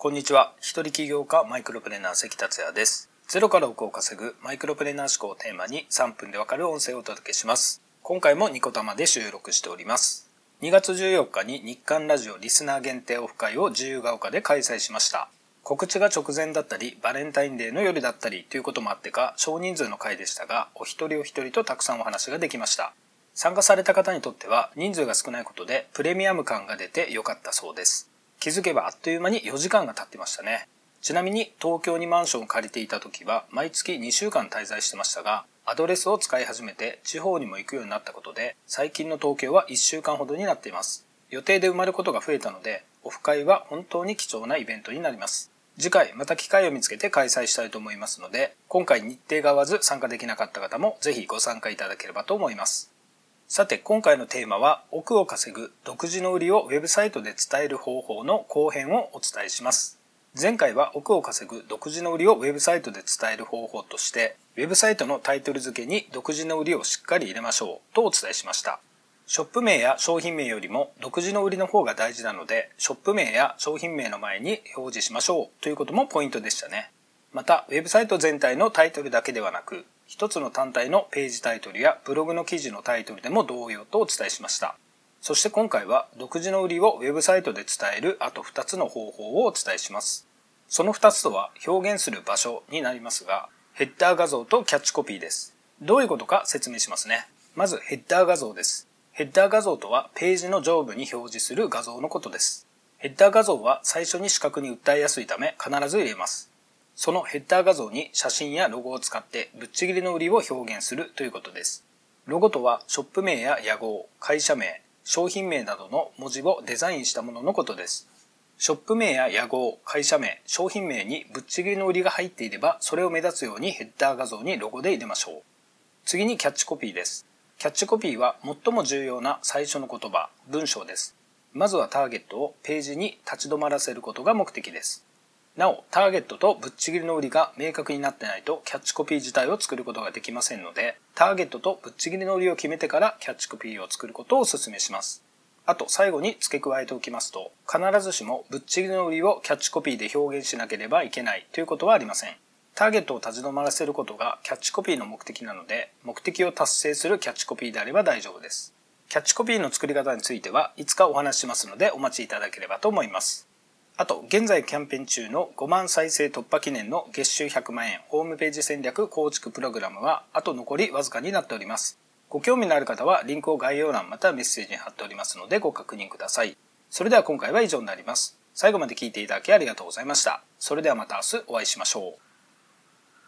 こんにちは。一人起業家マイクロプレーナー関達也です。ゼロから億を稼ぐマイクロプレーナー思考をテーマに3分でわかる音声をお届けします。今回もニコタマで収録しております。2月14日に日刊ラジオリスナー限定オフ会を自由が丘で開催しました。告知が直前だったり、バレンタインデーの夜だったりということもあってか、少人数の会でしたが、お一人お一人とたくさんお話ができました。参加された方にとっては人数が少ないことでプレミアム感が出て良かったそうです。気づけばあっという間に4時間が経ってましたね。ちなみに東京にマンションを借りていた時は毎月2週間滞在してましたが、アドレスを使い始めて地方にも行くようになったことで、最近の東京は1週間ほどになっています。予定で埋まることが増えたので、オフ会は本当に貴重なイベントになります。次回また機会を見つけて開催したいと思いますので、今回日程が合わず参加できなかった方もぜひご参加いただければと思います。さて今回のテーマは奥を稼ぐ独自の売りをウェブサイトで伝える方法の後編をお伝えします。前回は奥を稼ぐ独自の売りをウェブサイトで伝える方法としてウェブサイトのタイトル付けに独自の売りをしっかり入れましょうとお伝えしました。ショップ名や商品名よりも独自の売りの方が大事なのでショップ名や商品名の前に表示しましょうということもポイントでしたね。また、ウェブサイト全体のタイトルだけではなく、一つの単体のページタイトルやブログの記事のタイトルでも同様とお伝えしました。そして今回は独自の売りをウェブサイトで伝えるあと2つの方法をお伝えします。その2つとは表現する場所になりますが、ヘッダー画像とキャッチコピーです。どういうことか説明しますね。まずヘッダー画像です。ヘッダー画像とはページの上部に表示する画像のことです。ヘッダー画像は最初に視覚に訴えやすいため必ず入れます。そのヘッダー画像に写真やロゴを使ってぶっちぎりの売りを表現するということです。ロゴとはショップ名や屋号、会社名、商品名などの文字をデザインしたもののことです。ショップ名や屋号、会社名、商品名にぶっちぎりの売りが入っていれば、それを目立つようにヘッダー画像にロゴで入れましょう。次にキャッチコピーです。キャッチコピーは最も重要な最初の言葉、文章です。まずはターゲットをページに立ち止まらせることが目的です。なお、ターゲットとぶっちぎりの売りが明確になってないとキャッチコピー自体を作ることができませんので、ターゲットとぶっちぎりの売りを決めてからキャッチコピーを作ることをお勧めします。あと最後に付け加えておきますと、必ずしもぶっちぎりの売りをキャッチコピーで表現しなければいけないということはありません。ターゲットを立ち止まらせることがキャッチコピーの目的なので、目的を達成するキャッチコピーであれば大丈夫です。キャッチコピーの作り方についてはいつかお話ししますのでお待ちいただければと思います。あと、現在キャンペーン中の5万再生突破記念の月収100万円ホームページ戦略構築プログラムは、あと残りわずかになっております。ご興味のある方は、リンクを概要欄またメッセージに貼っておりますのでご確認ください。それでは今回は以上になります。最後まで聞いていただきありがとうございました。それではまた明日お会いしましょう。